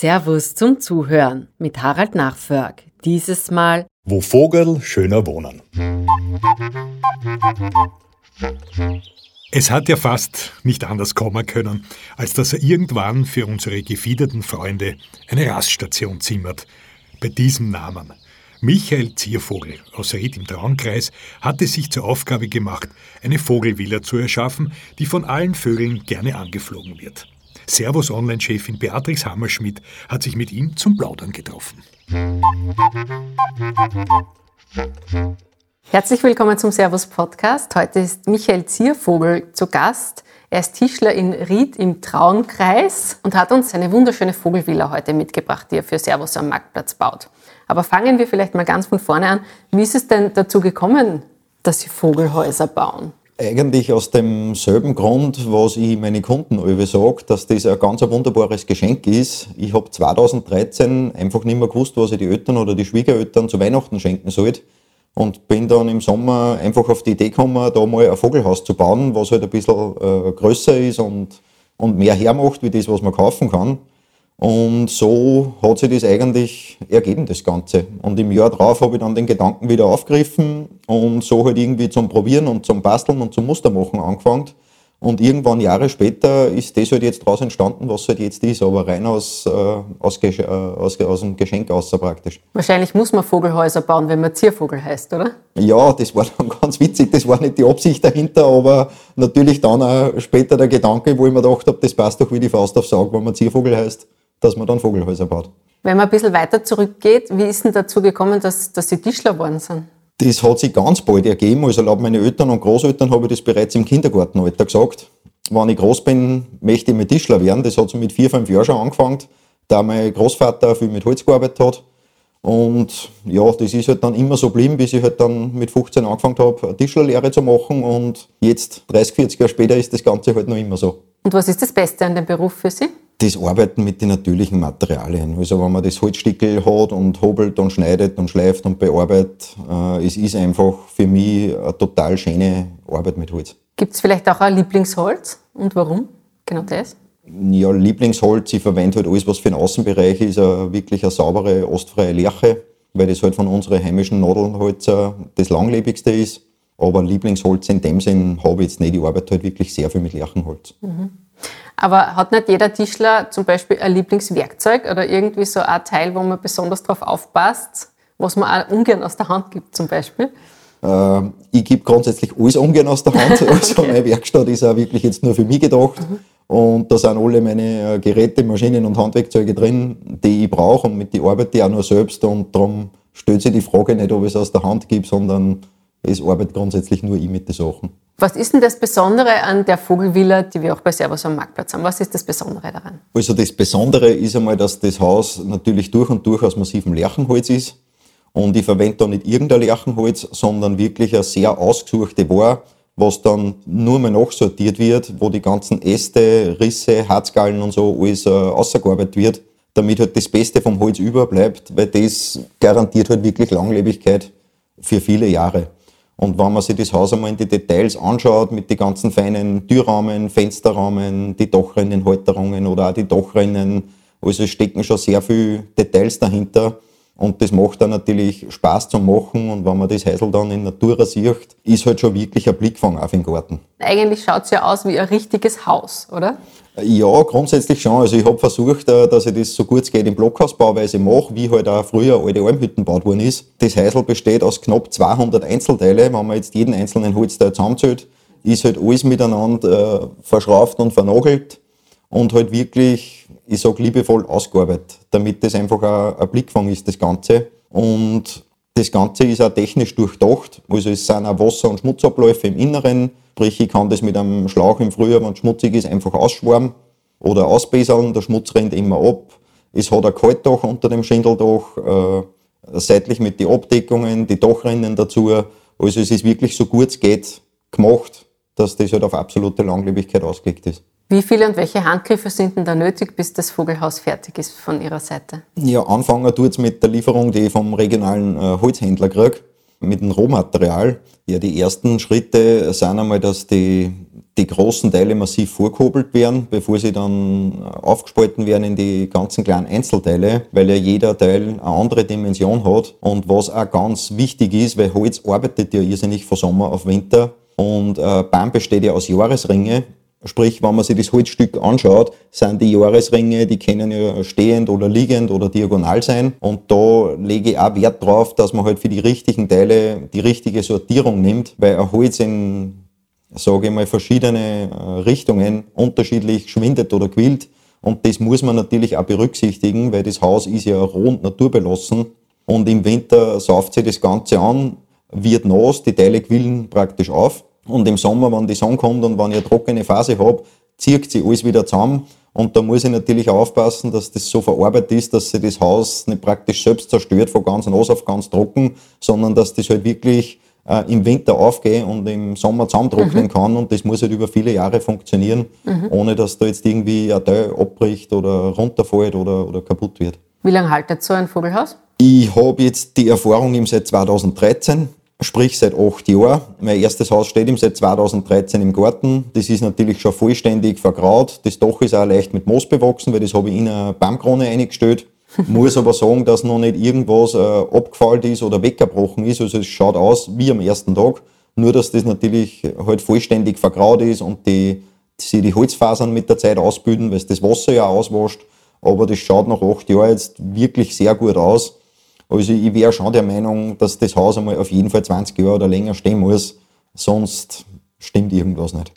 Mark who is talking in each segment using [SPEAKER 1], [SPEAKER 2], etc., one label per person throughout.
[SPEAKER 1] Servus zum Zuhören mit Harald Nachförg. Dieses Mal
[SPEAKER 2] Wo Vogel schöner wohnen. Es hat ja fast nicht anders kommen können, als dass er irgendwann für unsere gefiederten Freunde eine Raststation zimmert. Bei diesem Namen. Michael Ziervogel aus Ried im Traunkreis hatte sich zur Aufgabe gemacht, eine Vogelvilla zu erschaffen, die von allen Vögeln gerne angeflogen wird. Servus Online-Chefin Beatrix Hammerschmidt hat sich mit ihm zum Plaudern getroffen.
[SPEAKER 1] Herzlich willkommen zum Servus Podcast. Heute ist Michael Ziervogel zu Gast. Er ist Tischler in Ried im Traunkreis und hat uns eine wunderschöne Vogelvilla heute mitgebracht, die er für Servus am Marktplatz baut. Aber fangen wir vielleicht mal ganz von vorne an. Wie ist es denn dazu gekommen, dass Sie Vogelhäuser bauen?
[SPEAKER 3] Eigentlich aus demselben Grund, was ich meine Kunden alle sage, dass das ein ganz wunderbares Geschenk ist. Ich habe 2013 einfach nicht mehr gewusst, was ich die Eltern oder die Schwiegereltern zu Weihnachten schenken sollte. Und bin dann im Sommer einfach auf die Idee gekommen, da mal ein Vogelhaus zu bauen, was halt ein bisschen äh, größer ist und, und mehr hermacht, wie das, was man kaufen kann. Und so hat sich das eigentlich ergeben, das Ganze. Und im Jahr drauf habe ich dann den Gedanken wieder aufgegriffen und so halt irgendwie zum Probieren und zum Basteln und zum Mustermachen angefangen. Und irgendwann Jahre später ist das halt jetzt daraus entstanden, was halt jetzt ist, aber rein aus, äh, aus, äh, aus, aus dem Geschenk außer praktisch.
[SPEAKER 1] Wahrscheinlich muss man Vogelhäuser bauen, wenn man Ziervogel heißt, oder?
[SPEAKER 3] Ja, das war dann ganz witzig, das war nicht die Absicht dahinter, aber natürlich dann auch später der Gedanke, wo ich mir gedacht habe, das passt doch wie die Faust aufs Auge, wenn man Ziervogel heißt dass man dann Vogelhäuser baut.
[SPEAKER 1] Wenn man ein bisschen weiter zurückgeht, wie ist denn dazu gekommen, dass, dass Sie Tischler geworden sind?
[SPEAKER 3] Das hat sich ganz bald ergeben. Also laut meinen Eltern und Großeltern habe ich das bereits im Kindergartenalter gesagt. Wenn ich groß bin, möchte ich mal Tischler werden. Das hat so mit vier, fünf Jahren schon angefangen, da mein Großvater viel mit Holz gearbeitet hat. Und ja, das ist halt dann immer so geblieben, bis ich halt dann mit 15 angefangen habe, Tischlerlehre zu machen. Und jetzt, 30, 40 Jahre später, ist das Ganze halt noch immer so.
[SPEAKER 1] Und was ist das Beste an dem Beruf für Sie?
[SPEAKER 3] Das Arbeiten mit den natürlichen Materialien. Also wenn man das Holzstickel hat und hobelt und schneidet und schleift und bearbeitet, äh, es ist einfach für mich eine total schöne Arbeit mit Holz.
[SPEAKER 1] Gibt es vielleicht auch ein Lieblingsholz und warum? Genau das?
[SPEAKER 3] Ja, Lieblingsholz, ich verwende halt alles, was für den Außenbereich ist, eine, wirklich eine saubere, ostfreie Lerche, weil das halt von unseren heimischen Nadelholzer das langlebigste ist. Aber Lieblingsholz in dem Sinn habe ich jetzt nicht. Ich arbeite halt wirklich sehr viel mit Lärchenholz.
[SPEAKER 1] Mhm. Aber hat nicht jeder Tischler zum Beispiel ein Lieblingswerkzeug oder irgendwie so ein Teil, wo man besonders darauf aufpasst, was man auch ungern aus der Hand gibt zum Beispiel?
[SPEAKER 3] Äh, ich gebe grundsätzlich alles ungern aus der Hand. Also meine Werkstatt ist auch wirklich jetzt nur für mich gedacht. Mhm. Und da sind alle meine äh, Geräte, Maschinen und Handwerkzeuge drin, die ich brauche und mit die arbeite ich auch nur selbst. Und darum stellt sich die Frage nicht, ob ich es aus der Hand gebe, sondern es arbeitet grundsätzlich nur ich mit den Sachen.
[SPEAKER 1] Was ist denn das Besondere an der Vogelvilla, die wir auch bei Servus am Marktplatz haben? Was ist das Besondere daran?
[SPEAKER 3] Also das Besondere ist einmal, dass das Haus natürlich durch und durch aus massivem Lärchenholz ist. Und ich verwende da nicht irgendein Lärchenholz, sondern wirklich eine sehr ausgesuchte Ware, was dann nur mal nachsortiert wird, wo die ganzen Äste, Risse, Harzgallen und so alles äh, ausgearbeitet wird, damit halt das Beste vom Holz überbleibt, weil das garantiert halt wirklich Langlebigkeit für viele Jahre. Und wenn man sich das Haus einmal in die Details anschaut, mit den ganzen feinen Türrahmen, Fensterrahmen, die Dachrinnenhalterungen oder auch die Dachrinnen, also stecken schon sehr viele Details dahinter. Und das macht dann natürlich Spaß zu machen. Und wenn man das Häusl dann in Natura sieht, ist halt schon wirklich ein Blickfang auf den Garten.
[SPEAKER 1] Eigentlich schaut es ja aus wie ein richtiges Haus, oder?
[SPEAKER 3] Ja, grundsätzlich schon. Also ich habe versucht, äh, dass ich das so gut es geht in Blockhausbauweise mache, wie halt auch früher alte Almhütten gebaut worden ist. Das Häusl besteht aus knapp 200 Einzelteile. Wenn man jetzt jeden einzelnen Holzteil zusammenzählt, ist halt alles miteinander äh, verschrauft und vernagelt und halt wirklich, ich sag liebevoll ausgearbeitet, damit das einfach auch ein Blickfang ist, das Ganze. Und das Ganze ist auch technisch durchdacht. Also es sind auch Wasser- und Schmutzabläufe im Inneren. Sprich, ich kann das mit einem Schlauch im Frühjahr, wenn es schmutzig ist, einfach ausschwarmen oder ausbesseln. Der Schmutz rennt immer ab. Es hat ein Kaltdach unter dem Schindeldach, äh, seitlich mit den Abdeckungen, die Dachrinnen dazu. Also es ist wirklich so gut es geht gemacht, dass das halt auf absolute Langlebigkeit ausgelegt ist.
[SPEAKER 1] Wie viele und welche Handgriffe sind denn da nötig, bis das Vogelhaus fertig ist von Ihrer Seite?
[SPEAKER 3] Ja, anfangen tut es mit der Lieferung, die ich vom regionalen äh, Holzhändler kriege, mit dem Rohmaterial. Ja, die ersten Schritte sind einmal, dass die, die großen Teile massiv vorgehobelt werden, bevor sie dann aufgespalten werden in die ganzen kleinen Einzelteile, weil ja jeder Teil eine andere Dimension hat. Und was auch ganz wichtig ist, weil Holz arbeitet ja irrsinnig von Sommer auf Winter und äh, Baum besteht ja aus Jahresringe. Sprich, wenn man sich das Holzstück anschaut, sind die Jahresringe, die können ja stehend oder liegend oder diagonal sein. Und da lege ich auch Wert drauf, dass man halt für die richtigen Teile die richtige Sortierung nimmt, weil ein Holz in sage ich mal, verschiedene äh, Richtungen unterschiedlich schwindet oder quillt. Und das muss man natürlich auch berücksichtigen, weil das Haus ist ja roh und naturbelassen. Und im Winter sauft sich das Ganze an, wird nass, die Teile quillen praktisch auf. Und im Sommer, wenn die Sonne kommt und wenn ich eine trockene Phase habe, zieht sie alles wieder zusammen. Und da muss ich natürlich aufpassen, dass das so verarbeitet ist, dass sich das Haus nicht praktisch selbst zerstört, von ganz nass auf ganz trocken, sondern dass das halt wirklich äh, im Winter aufgehe und im Sommer zusammentrocknen mhm. kann. Und das muss halt über viele Jahre funktionieren, mhm. ohne dass da jetzt irgendwie ein Teil abbricht oder runterfällt oder, oder kaputt wird.
[SPEAKER 1] Wie lange haltet so ein Vogelhaus?
[SPEAKER 3] Ich habe jetzt die Erfahrung im seit 2013, sprich seit acht Jahren. Mein erstes Haus steht im seit 2013 im Garten. Das ist natürlich schon vollständig vergraut. Das Dach ist auch leicht mit Moos bewachsen, weil das habe ich in eine Baumkrone eingestellt. Muss aber sagen, dass noch nicht irgendwas äh, abgefallen ist oder weggebrochen ist. Also es schaut aus wie am ersten Tag. Nur, dass das natürlich halt vollständig vergraut ist und die, sie die Holzfasern mit der Zeit ausbilden, weil es das Wasser ja auswascht. Aber das schaut nach acht Jahren jetzt wirklich sehr gut aus. Also ich wäre schon der Meinung, dass das Haus einmal auf jeden Fall 20 Jahre oder länger stehen muss. Sonst stimmt irgendwas nicht.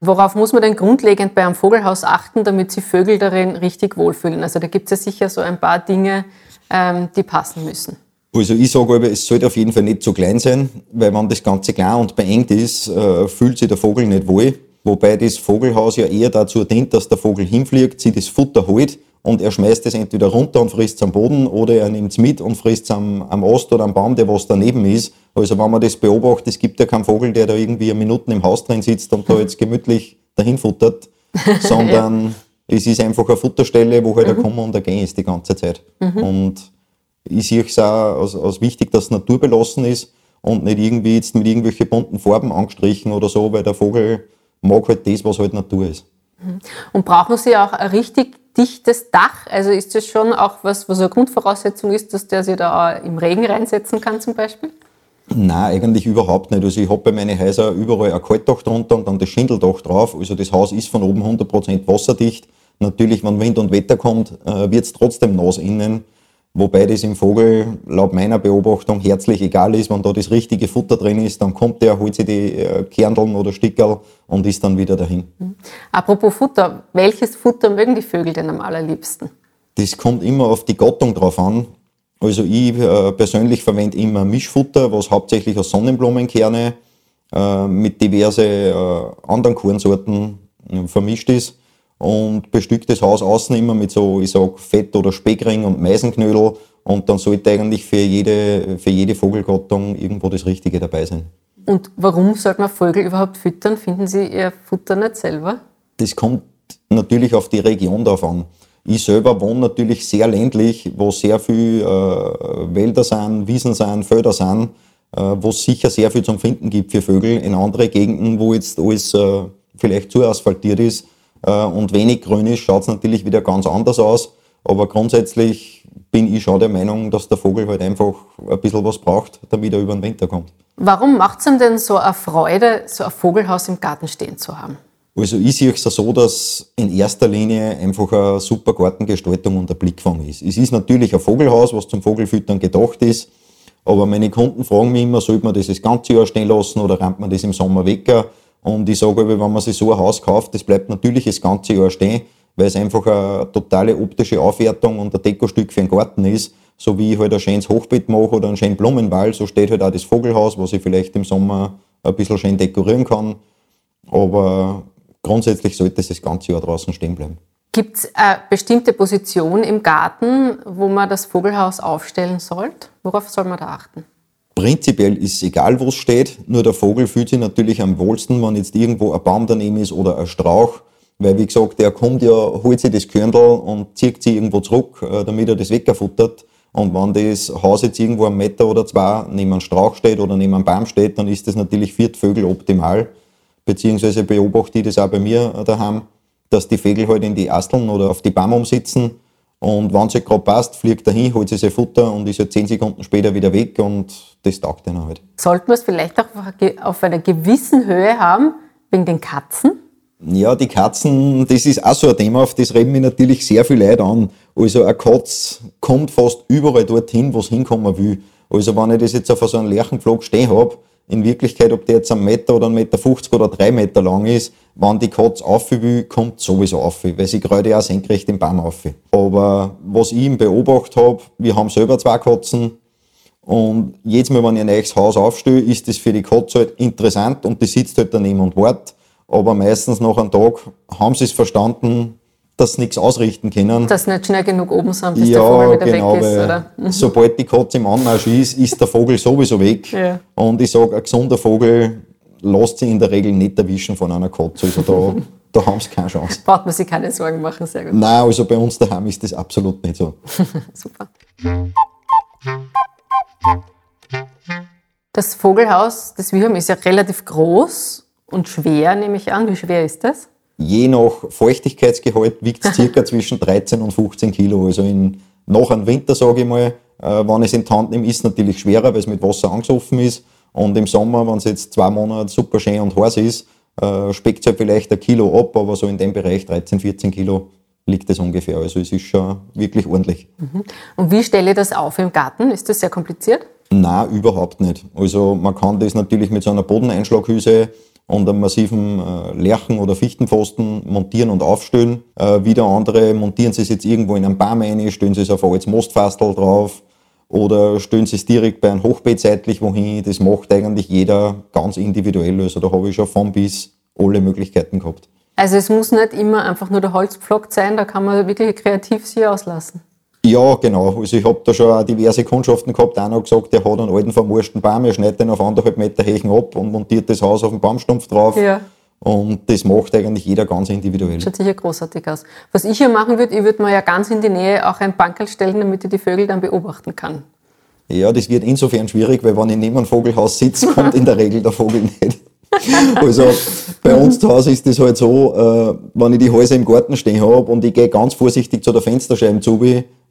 [SPEAKER 1] Worauf muss man denn grundlegend bei einem Vogelhaus achten, damit sich Vögel darin richtig wohlfühlen? Also da gibt es ja sicher so ein paar Dinge, ähm, die passen müssen.
[SPEAKER 3] Also ich sage aber, es sollte auf jeden Fall nicht zu klein sein, weil wenn das Ganze klein und beengt ist, äh, fühlt sich der Vogel nicht wohl. Wobei das Vogelhaus ja eher dazu dient, dass der Vogel hinfliegt, sich das Futter holt und er schmeißt es entweder runter und frisst es am Boden oder er nimmt es mit und frisst es am, am Ast oder am Baum, der was daneben ist. Also wenn man das beobachtet, es gibt ja keinen Vogel, der da irgendwie Minuten im Haus drin sitzt und da jetzt gemütlich dahin futtert, sondern ja. es ist einfach eine Futterstelle, wo halt mhm. ein Kommen und ein Gehen ist die ganze Zeit. Mhm. Und ich sehe es auch als, als wichtig, dass es naturbelassen ist und nicht irgendwie jetzt mit irgendwelchen bunten Farben angestrichen oder so, weil der Vogel mag halt das, was halt Natur ist.
[SPEAKER 1] Und brauchen Sie auch ein richtig dichtes Dach? Also ist das schon auch was, was eine Grundvoraussetzung ist, dass der sich da im Regen reinsetzen kann zum Beispiel?
[SPEAKER 3] Nein, eigentlich überhaupt nicht. Also ich habe bei meinen Häusern überall ein Kaltdach drunter und dann das Schindeldach drauf. Also das Haus ist von oben 100% wasserdicht. Natürlich, wenn Wind und Wetter kommt, äh, wird es trotzdem nass innen. Wobei das im Vogel laut meiner Beobachtung herzlich egal ist, wenn da das richtige Futter drin ist, dann kommt der, holt sich die äh, Kerneln oder Stickerl und ist dann wieder dahin. Mhm.
[SPEAKER 1] Apropos Futter, welches Futter mögen die Vögel denn am allerliebsten?
[SPEAKER 3] Das kommt immer auf die Gattung drauf an. Also ich äh, persönlich verwende immer Mischfutter, was hauptsächlich aus Sonnenblumenkerne äh, mit diverse äh, anderen Kornsorten vermischt ist und bestückt das Haus außen immer mit so, ich sag, Fett- oder Speckring und Meisenknödel und dann sollte eigentlich für jede, für jede Vogelgattung irgendwo das Richtige dabei sein.
[SPEAKER 1] Und warum sollte man Vögel überhaupt füttern? Finden Sie Ihr Futter nicht selber?
[SPEAKER 3] Das kommt natürlich auf die Region drauf an. Ich selber wohne natürlich sehr ländlich, wo sehr viel äh, Wälder sind, Wiesen sind, Felder sind, äh, wo es sicher sehr viel zum Finden gibt für Vögel. In andere Gegenden, wo jetzt alles äh, vielleicht zu asphaltiert ist, und wenig grün ist, schaut es natürlich wieder ganz anders aus. Aber grundsätzlich bin ich schon der Meinung, dass der Vogel halt einfach ein bisschen was braucht, damit er über den Winter kommt.
[SPEAKER 1] Warum macht es ihm denn so eine Freude, so ein Vogelhaus im Garten stehen zu haben?
[SPEAKER 3] Also ich sehe es so, dass in erster Linie einfach eine super Gartengestaltung und ein Blickfang ist. Es ist natürlich ein Vogelhaus, was zum Vogelfüttern gedacht ist, aber meine Kunden fragen mich immer, sollte man das das ganze Jahr stehen lassen oder rammt man das im Sommer weg? Und ich sage wenn man sich so ein Haus kauft, das bleibt natürlich das ganze Jahr stehen, weil es einfach eine totale optische Aufwertung und ein Dekostück für den Garten ist. So wie ich halt ein schönes Hochbett mache oder einen schönen Blumenwall, so steht halt auch das Vogelhaus, was ich vielleicht im Sommer ein bisschen schön dekorieren kann. Aber grundsätzlich sollte es das ganze Jahr draußen stehen bleiben.
[SPEAKER 1] Gibt es eine bestimmte Position im Garten, wo man das Vogelhaus aufstellen sollte? Worauf soll man da achten?
[SPEAKER 3] Prinzipiell ist es egal, wo es steht, nur der Vogel fühlt sich natürlich am wohlsten, wenn jetzt irgendwo ein Baum daneben ist oder ein Strauch, weil wie gesagt, der kommt ja, holt sich das Körnel und zieht sie irgendwo zurück, äh, damit er das wegfuttert. Und wenn das Haus jetzt irgendwo einen Meter oder zwei neben einem Strauch steht oder neben einem Baum steht, dann ist das natürlich für die Vögel optimal. Beziehungsweise beobachte ich das auch bei mir daheim, dass die Vögel halt in die Asteln oder auf die Bäume umsitzen. Und wenn es halt gerade passt, fliegt er hin, holt sich sein Futter und ist halt zehn Sekunden später wieder weg und das taugt ihnen halt.
[SPEAKER 1] Sollten wir es vielleicht auch auf einer gewissen Höhe haben, wegen den Katzen?
[SPEAKER 3] Ja, die Katzen, das ist auch so ein Thema, auf das reden mich natürlich sehr viel Leute an. Also eine Katz kommt fast überall dorthin, wo es hinkommen will. Also wenn ich das jetzt auf so einem Lerchenpflog stehen habe, in Wirklichkeit, ob der jetzt einen Meter oder einen Meter 50 oder drei Meter lang ist, wenn die Katz auf will, kommt sowieso auf, weil sie gerade ja senkrecht im Baum auf. Aber was ich im beobachtet habe, wir haben selber zwei Katzen und jedes Mal, wenn ich ein neues Haus aufstelle, ist das für die Katze halt interessant und die sitzt halt daneben und wartet aber meistens nach einem Tag haben sie es verstanden, dass sie nichts ausrichten können.
[SPEAKER 1] Dass sie nicht schnell genug oben sind, bis
[SPEAKER 3] ja,
[SPEAKER 1] der Vogel wieder
[SPEAKER 3] genau,
[SPEAKER 1] weg ist, oder?
[SPEAKER 3] Mhm. Sobald die Katze im Anmarsch ist, ist der Vogel sowieso weg.
[SPEAKER 1] Ja.
[SPEAKER 3] Und ich sage, ein gesunder Vogel lässt sich in der Regel nicht erwischen von einer Katze. Also da, da haben sie keine Chance.
[SPEAKER 1] Braucht man sich keine Sorgen machen, sehr gut.
[SPEAKER 3] Nein, also bei uns daheim ist das absolut nicht so.
[SPEAKER 1] Super. Das Vogelhaus, das wir haben, ist ja relativ groß und schwer, nehme ich an. Wie schwer ist das?
[SPEAKER 3] Je nach Feuchtigkeitsgehalt wiegt es circa zwischen 13 und 15 Kilo. Also in, nach einem Winter, sage ich mal, äh, wenn ich es in die Hand nehme, ist es natürlich schwerer, weil es mit Wasser angesoffen ist. Und im Sommer, wenn es jetzt zwei Monate super schön und heiß ist, äh, speckt es halt vielleicht ein Kilo ab, aber so in dem Bereich 13, 14 Kilo liegt es ungefähr. Also es ist schon wirklich ordentlich.
[SPEAKER 1] Mhm. Und wie stelle ich das auf im Garten? Ist das sehr kompliziert?
[SPEAKER 3] Nein, überhaupt nicht. Also man kann das natürlich mit so einer Bodeneinschlaghülse und einen massiven äh, Lärchen- oder Fichtenpfosten montieren und aufstellen. Äh, wieder andere montieren sie es jetzt irgendwo in einen Baum rein, stellen sie es auf ein altes Mostfastel drauf oder stellen sie es direkt bei einem Hochbeet seitlich wohin. Das macht eigentlich jeder ganz individuell. Also da habe ich schon von bis alle Möglichkeiten gehabt.
[SPEAKER 1] Also es muss nicht immer einfach nur der Holzpflock sein, da kann man wirklich kreativ sich auslassen.
[SPEAKER 3] Ja, genau. Also ich habe da schon auch diverse Kundschaften gehabt. Einer hat gesagt, der hat einen alten vermorschten Baum, er schneidet den auf anderthalb Meter Hechen ab und montiert das Haus auf den Baumstumpf drauf.
[SPEAKER 1] Ja.
[SPEAKER 3] Und das macht eigentlich jeder ganz individuell.
[SPEAKER 1] Schaut sicher großartig aus. Was ich hier machen würde, ich würde mir ja ganz in die Nähe auch ein Bankerl stellen, damit ich die Vögel dann beobachten kann.
[SPEAKER 3] Ja, das wird insofern schwierig, weil wenn ich neben einem Vogelhaus sitze, kommt in der Regel der Vogel nicht. Also bei uns zu Hause ist das halt so, äh, wenn ich die Häuser im Garten stehen habe und ich gehe ganz vorsichtig zu der Fensterscheibe zu,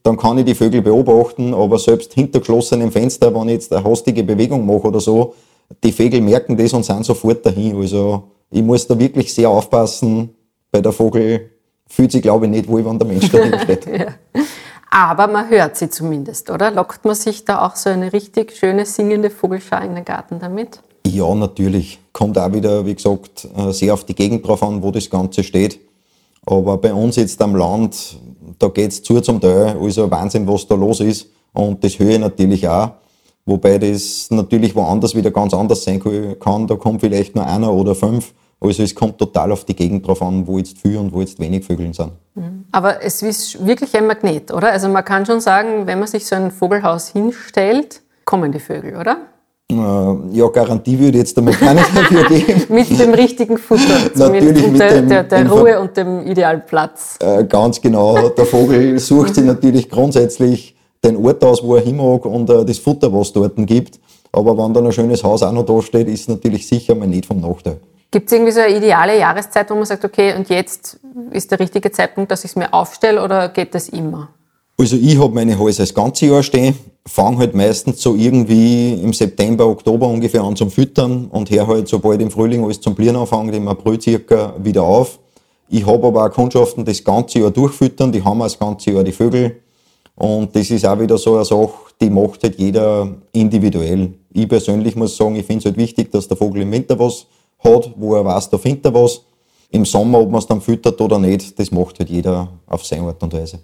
[SPEAKER 3] dann kann ich die Vögel beobachten, aber selbst hinter geschlossenem Fenster, wenn ich jetzt eine hastige Bewegung mache oder so, die Vögel merken das und sind sofort dahin. Also ich muss da wirklich sehr aufpassen. Bei der Vogel fühlt sich, glaube ich, nicht wohl, wenn der Mensch dahin steht. ja.
[SPEAKER 1] Aber man hört sie zumindest, oder? Lockt man sich da auch so eine richtig schöne singende Vogelschau in den Garten damit?
[SPEAKER 3] Ja, natürlich. Kommt auch wieder, wie gesagt, äh, sehr auf die Gegend drauf an, wo das Ganze steht. Aber bei uns jetzt am Land, da geht's zu zum Teil, also Wahnsinn, was da los ist. Und das höre ich natürlich auch. Wobei das natürlich woanders wieder ganz anders sein kann. Da kommt vielleicht nur einer oder fünf. Also es kommt total auf die Gegend drauf an, wo jetzt viel und wo jetzt wenig Vögel sind.
[SPEAKER 1] Mhm. Aber es ist wirklich ein Magnet, oder? Also man kann schon sagen, wenn man sich so ein Vogelhaus hinstellt, kommen die Vögel, oder?
[SPEAKER 3] Äh, ja, Garantie würde jetzt damit keine dafür geben.
[SPEAKER 1] mit dem richtigen Futter.
[SPEAKER 3] Natürlich mit
[SPEAKER 1] der,
[SPEAKER 3] dem,
[SPEAKER 1] der, der Ruhe und dem idealen Platz.
[SPEAKER 3] Äh, ganz genau. Der Vogel sucht sich natürlich grundsätzlich den Ort aus, wo er hin mag und äh, das Futter, was es dort gibt. Aber wenn dann ein schönes Haus auch noch da steht, ist es natürlich sicher mal nicht vom Nachteil.
[SPEAKER 1] Gibt es irgendwie so eine ideale Jahreszeit, wo man sagt, okay, und jetzt ist der richtige Zeitpunkt, dass ich es mir aufstelle oder geht das immer?
[SPEAKER 3] Also ich habe meine Häuser das ganze Jahr stehen, fange halt meistens so irgendwie im September, Oktober ungefähr an zum Füttern und her halt sobald im Frühling alles zum Blieren anfängt, im April circa wieder auf. Ich habe aber auch Kundschaften, die das ganze Jahr durchfüttern, die haben auch das ganze Jahr die Vögel. Und das ist auch wieder so eine Sache, die macht halt jeder individuell. Ich persönlich muss sagen, ich finde es halt wichtig, dass der Vogel im Winter was hat, wo er weiß, da findet er was im Sommer, ob man es dann füttert oder nicht, das macht halt jeder auf seine Art und Weise.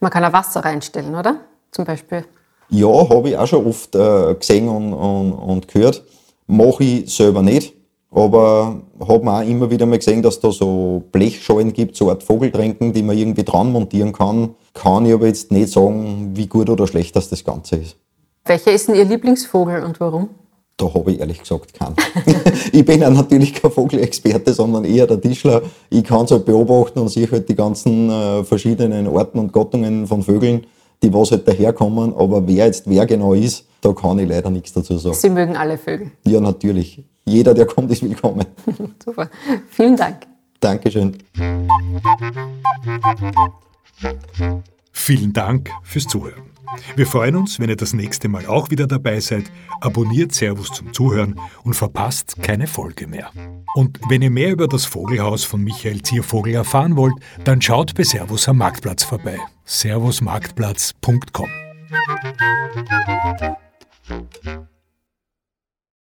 [SPEAKER 1] Man kann auch Wasser reinstellen, oder? Zum Beispiel.
[SPEAKER 3] Ja, habe ich auch schon oft äh, gesehen und, und, und gehört. Mache ich selber nicht, aber habe mir auch immer wieder mal gesehen, dass da so Blechschalen gibt, so Art Vogeltränken, die man irgendwie dran montieren kann. Kann ich aber jetzt nicht sagen, wie gut oder schlecht das, das Ganze ist.
[SPEAKER 1] Welcher ist denn Ihr Lieblingsvogel und warum?
[SPEAKER 3] Da habe ich ehrlich gesagt keinen. ich bin ja natürlich kein Vogelexperte, sondern eher der Tischler. Ich kann es halt beobachten und sehe halt die ganzen äh, verschiedenen Arten und Gattungen von Vögeln. die was halt daherkommen, aber wer jetzt wer genau ist, da kann ich leider nichts dazu sagen.
[SPEAKER 1] Sie mögen alle Vögel.
[SPEAKER 3] Ja, natürlich. Jeder, der kommt, ist willkommen.
[SPEAKER 1] Super. Vielen Dank.
[SPEAKER 3] Dankeschön.
[SPEAKER 2] Vielen Dank fürs Zuhören. Wir freuen uns, wenn ihr das nächste Mal auch wieder dabei seid. Abonniert Servus zum Zuhören und verpasst keine Folge mehr. Und wenn ihr mehr über das Vogelhaus von Michael Ziervogel erfahren wollt, dann schaut bei Servus am Marktplatz vorbei. servusmarktplatz.com